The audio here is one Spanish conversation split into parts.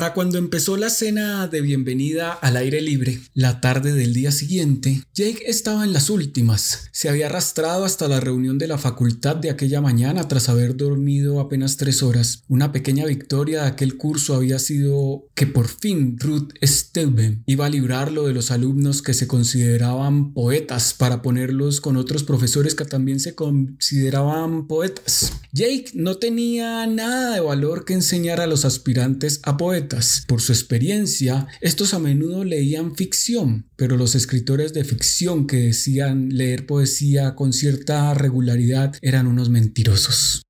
Para cuando empezó la cena de bienvenida al aire libre, la tarde del día siguiente, Jake estaba en las últimas. Se había arrastrado hasta la reunión de la facultad de aquella mañana tras haber dormido apenas tres horas. Una pequeña victoria de aquel curso había sido que por fin Ruth Steuben iba a librarlo de los alumnos que se consideraban poetas para ponerlos con otros profesores que también se consideraban poetas. Jake no tenía nada de valor que enseñar a los aspirantes a poetas por su experiencia, estos a menudo leían ficción, pero los escritores de ficción que decían leer poesía con cierta regularidad eran unos mentirosos.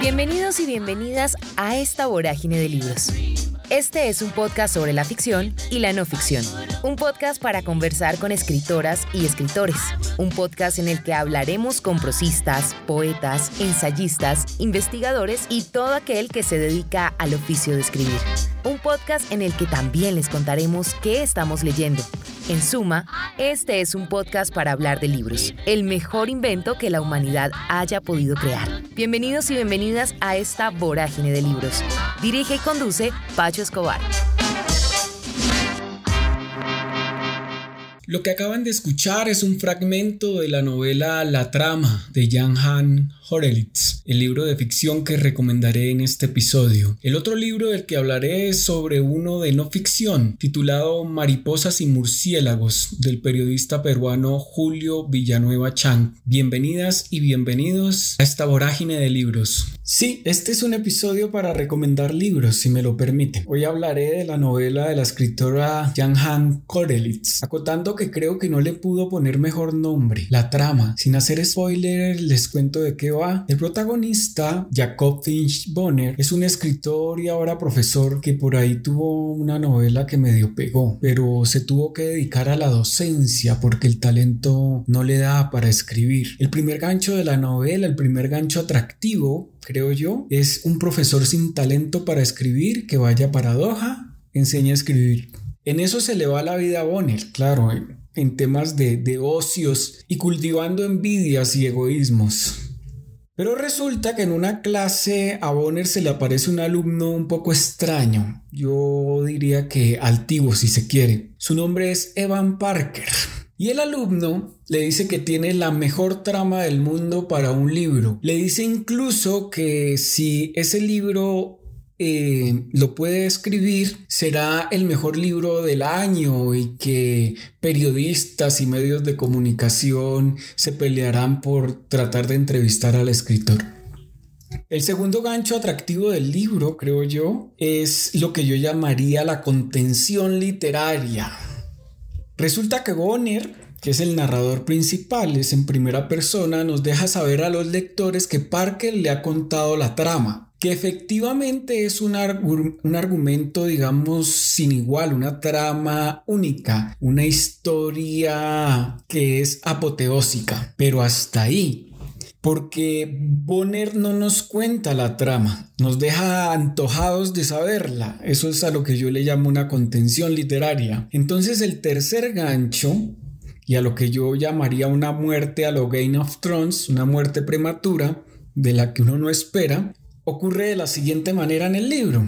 Bienvenidos y bienvenidas a esta vorágine de libros. Este es un podcast sobre la ficción y la no ficción. Un podcast para conversar con escritoras y escritores. Un podcast en el que hablaremos con prosistas, poetas, ensayistas, investigadores y todo aquel que se dedica al oficio de escribir. Un podcast en el que también les contaremos qué estamos leyendo. En suma, este es un podcast para hablar de libros, el mejor invento que la humanidad haya podido crear. Bienvenidos y bienvenidas a esta vorágine de libros. Dirige y conduce Pacho Escobar. Lo que acaban de escuchar es un fragmento de la novela La trama de Jan Han Horelitz, el libro de ficción que recomendaré en este episodio. El otro libro del que hablaré es sobre uno de no ficción, titulado Mariposas y murciélagos, del periodista peruano Julio Villanueva Chang. Bienvenidas y bienvenidos a esta vorágine de libros. Sí, este es un episodio para recomendar libros, si me lo permite. Hoy hablaré de la novela de la escritora Jan Han Horelitz, acotando que creo que no le pudo poner mejor nombre. La trama. Sin hacer spoiler, les cuento de qué El protagonista, Jacob Finch Bonner, es un escritor y ahora profesor que por ahí tuvo una novela que medio pegó, pero se tuvo que dedicar a la docencia porque el talento no le da para escribir. El primer gancho de la novela, el primer gancho atractivo, creo yo, es un profesor sin talento para escribir que vaya paradoja, enseña a escribir. En eso se le va la vida a Bonner, claro, en, temas de, de ocios y cultivando envidias y egoísmos. Pero resulta que en una clase a Bonner se le aparece un alumno un poco extraño, yo diría que altivo si se quiere. Su nombre es Evan Parker. Y el alumno le dice que tiene la mejor trama del mundo para un libro. Le dice incluso que si ese libro eh, lo puede escribir, será el mejor libro del año y que periodistas y medios de comunicación se pelearán por tratar de entrevistar al escritor. El segundo gancho atractivo del libro, creo yo, es lo que yo llamaría la contención literaria. Resulta que Bonner, que es el narrador principal, es en primera persona, nos deja saber a los lectores que Parker le ha contado la trama que efectivamente es un, un, argumento, digamos, sin igual, una trama única, una historia que es apoteósica, pero hasta ahí. Porque Bonner no nos cuenta la trama, nos deja antojados de saberla. Eso es a lo que yo le llamo una contención literaria. Entonces el tercer gancho y a lo que yo llamaría una muerte a lo Game of Thrones, una muerte prematura de la que uno no espera, ocurre de la siguiente manera en el libro.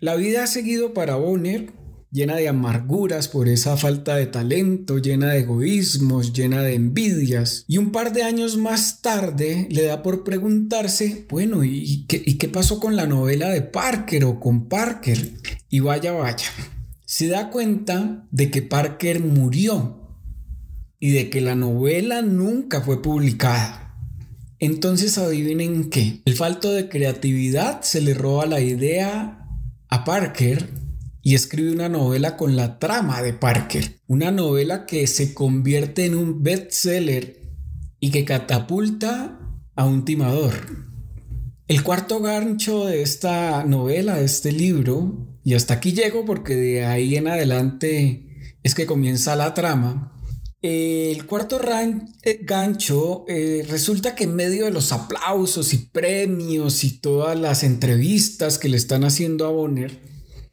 La vida ha seguido para Bonner llena de amarguras por esa falta de talento, llena de egoísmos, llena de envidias. Y un par de años más tarde le da por preguntarse, bueno, ¿y qué, ¿y qué pasó con la novela de Parker o con Parker? Y vaya, vaya. Se da cuenta de que Parker murió y de que la novela nunca fue publicada. Entonces adivinen qué, el falto de creatividad se le roba la idea a Parker y escribe una novela con la trama de Parker, una novela que se convierte en un bestseller y que catapulta a un timador. El cuarto gancho de esta novela, de este libro, y hasta aquí llego porque de ahí en adelante es que comienza la trama, el cuarto eh, gancho eh, resulta que en medio de los aplausos y premios y todas las entrevistas que le están haciendo a Bonner,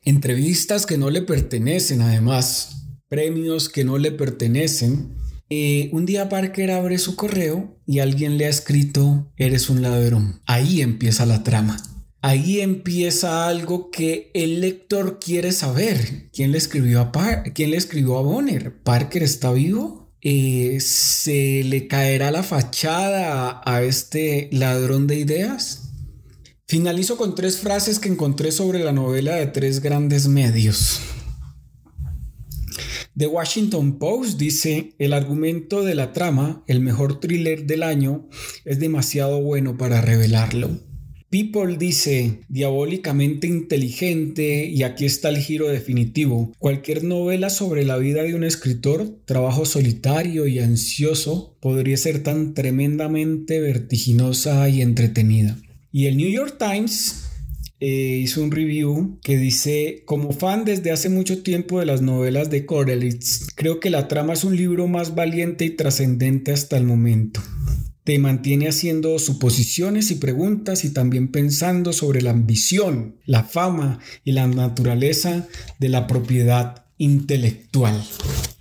entrevistas que no le pertenecen además, premios que no le pertenecen. Eh, un día Parker abre su correo y alguien le ha escrito, eres un ladrón. Ahí empieza la trama. Ahí empieza algo que el lector quiere saber. ¿Quién le escribió a, ¿Quién le escribió a Bonner? ¿Parker está vivo? Eh, ¿Se le caerá la fachada a este ladrón de ideas? Finalizo con tres frases que encontré sobre la novela de tres grandes medios. The Washington Post dice, el argumento de la trama, el mejor thriller del año, es demasiado bueno para revelarlo. People dice, diabólicamente inteligente, y aquí está el giro definitivo. Cualquier novela sobre la vida de un escritor, trabajo solitario y ansioso, podría ser tan tremendamente vertiginosa y entretenida. Y el New York Times eh, hizo un review que dice, como fan desde hace mucho tiempo de las novelas de Corelitz, creo que la trama es un libro más valiente y trascendente hasta el momento te mantiene haciendo suposiciones y preguntas y también pensando sobre la ambición, la fama y la naturaleza de la propiedad intelectual.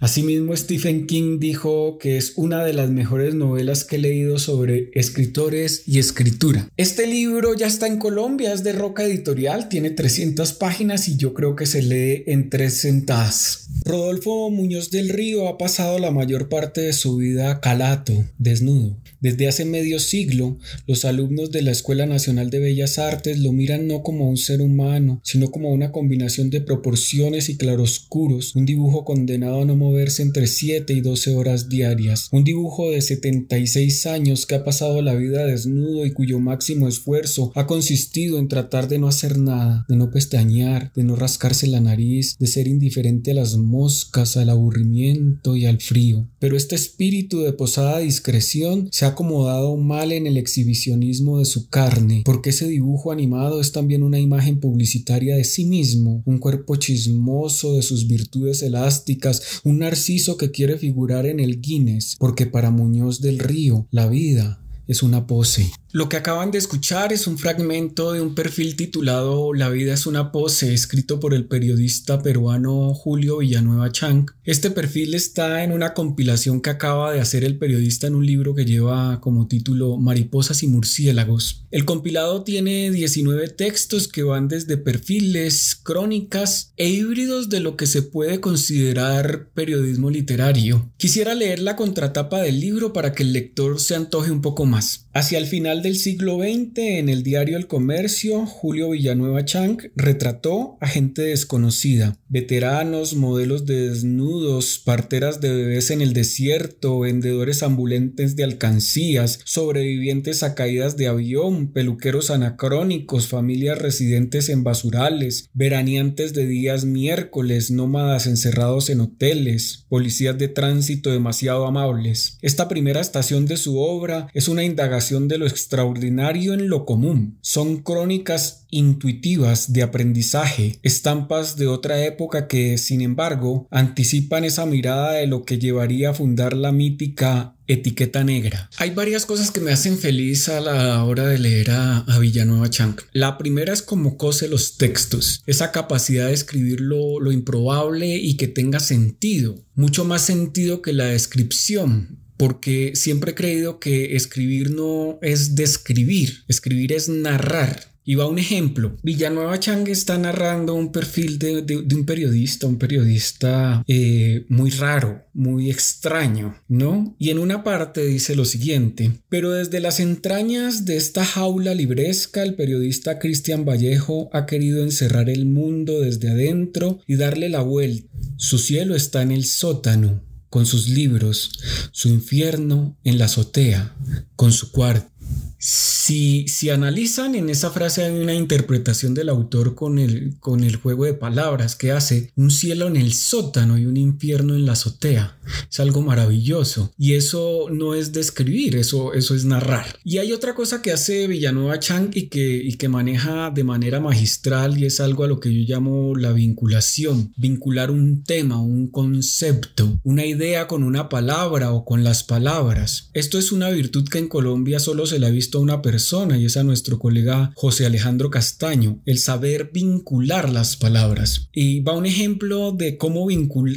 Asimismo, Stephen King dijo que es una de las mejores novelas que he leído sobre escritores y escritura. Este libro ya está en Colombia, es de Roca Editorial, tiene 300 páginas y yo creo que se lee en tres sentadas. Rodolfo Muñoz del Río ha pasado la mayor parte de su vida calato, desnudo. Desde hace medio siglo, los alumnos de la Escuela Nacional de Bellas Artes lo miran no como un ser humano, sino como una combinación de proporciones y claroscuros, un dibujo condenado a no moverse entre 7 y 12 horas diarias, un dibujo de 76 años que ha pasado la vida desnudo y cuyo máximo esfuerzo ha consistido en tratar de no hacer nada, de no pestañear, de no rascarse la nariz, de ser indiferente a las moscas, al aburrimiento y al frío. Pero este espíritu de posada discreción se ha acomodado mal en el exhibicionismo de su carne, porque ese dibujo animado es también una imagen publicitaria de sí mismo, un cuerpo chismoso de sus virtudes elásticas, un narciso que quiere figurar en el Guinness, porque para Muñoz del Río la vida es una pose. Lo que acaban de escuchar es un fragmento de un perfil titulado La vida es una pose, escrito por el periodista peruano Julio Villanueva Chang. Este perfil está en una compilación que acaba de hacer el periodista en un libro que lleva como título Mariposas y murciélagos. El compilado tiene 19 textos que van desde perfiles, crónicas e híbridos de lo que se puede considerar periodismo literario. Quisiera leer la contratapa del libro para que el lector se antoje un poco más. Hacia el final del siglo XX, en el diario El Comercio, Julio Villanueva Chang retrató a gente desconocida, veteranos, modelos de desnudos, parteras de bebés en el desierto, vendedores ambulantes de alcancías, sobrevivientes a caídas de avión, peluqueros anacrónicos, familias residentes en basurales, veraneantes de días miércoles, nómadas encerrados en hoteles, policías de tránsito demasiado amables. Esta primera estación de su obra es una indagación de lo extraordinario en lo común. Son crónicas intuitivas de aprendizaje, estampas de otra época que, sin embargo, anticipan esa mirada de lo que llevaría a fundar la mítica etiqueta negra. Hay varias cosas que me hacen feliz a la hora de leer a, Villanueva Chang. La primera es como cose los textos, esa capacidad de escribir lo, lo improbable y que tenga sentido, mucho más sentido que la descripción porque siempre he creído que escribir no es describir, escribir es narrar. Y va un ejemplo. Villanueva Chang está narrando un perfil de, un periodista, un periodista eh, muy raro, muy extraño, ¿no? Y en una parte dice lo siguiente, pero desde las entrañas de esta jaula libresca, el periodista Cristian Vallejo ha querido encerrar el mundo desde adentro y darle la vuelta. Su cielo está en el sótano, con sus libros, su infierno en la azotea, con su cuarto. Si, si analizan en esa frase hay una interpretación del autor con el, con el juego de palabras que hace un cielo en el sótano y un infierno en la azotea. Es algo maravilloso. Y eso no es describir, eso, eso es narrar. Y hay otra cosa que hace Villanueva Chang y que, y que maneja de manera magistral y es algo a lo que yo llamo la vinculación. Vincular un tema, un concepto, una idea con una palabra o con las palabras. Esto es una virtud que en Colombia solo se le ha visto a una persona y es a nuestro colega José Alejandro Castaño, el saber vincular las palabras. Y va un ejemplo de cómo,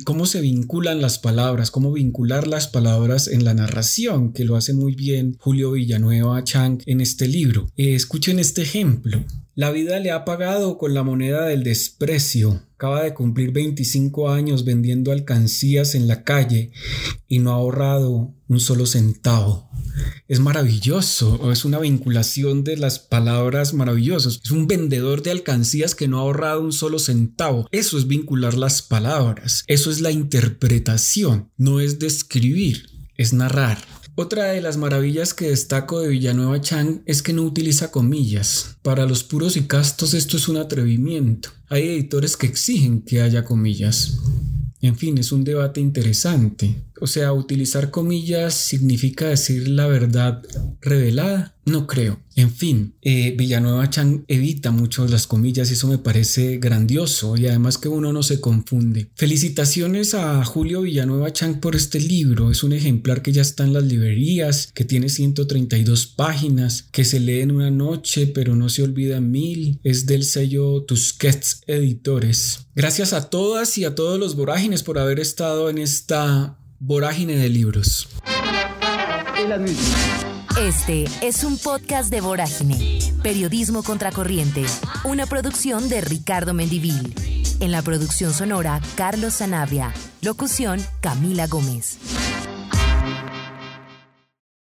cómo se vinculan las palabras, cómo vincular las palabras en la narración, que lo hace muy bien Julio Villanueva Chang en este libro. Eh, escuchen este ejemplo. La vida le ha pagado con la moneda del desprecio. Acaba de cumplir 25 años vendiendo alcancías en la calle y no ha ahorrado un solo centavo. Es maravilloso, es una vinculación de las palabras maravillosas. Es un vendedor de alcancías que no ha ahorrado un solo centavo. Eso es vincular las palabras. Eso es la interpretación. No es describir, es narrar. Otra de las maravillas que destaco de Villanueva Chang es que no utiliza comillas. Para los puros y castos esto es un atrevimiento. Hay editores que exigen que haya comillas. En fin, es un debate interesante. O sea, utilizar comillas significa decir la verdad revelada. No creo. En fin, eh, Villanueva Chan evita mucho las comillas y eso me parece grandioso y además que uno no se confunde. Felicitaciones a Julio Villanueva Chan por este libro. Es un ejemplar que ya está en las librerías, que tiene 132 páginas, que se lee en una noche pero no se olvida mil. Es del sello Tusquets Editores. Gracias a todas y a todos los vorágines por haber estado en esta vorágine de libros. Este es un podcast de Vorágine, Periodismo Contracorriente, una producción de Ricardo Mendivil. En la producción sonora, Carlos Sanabria. Locución, Camila Gómez.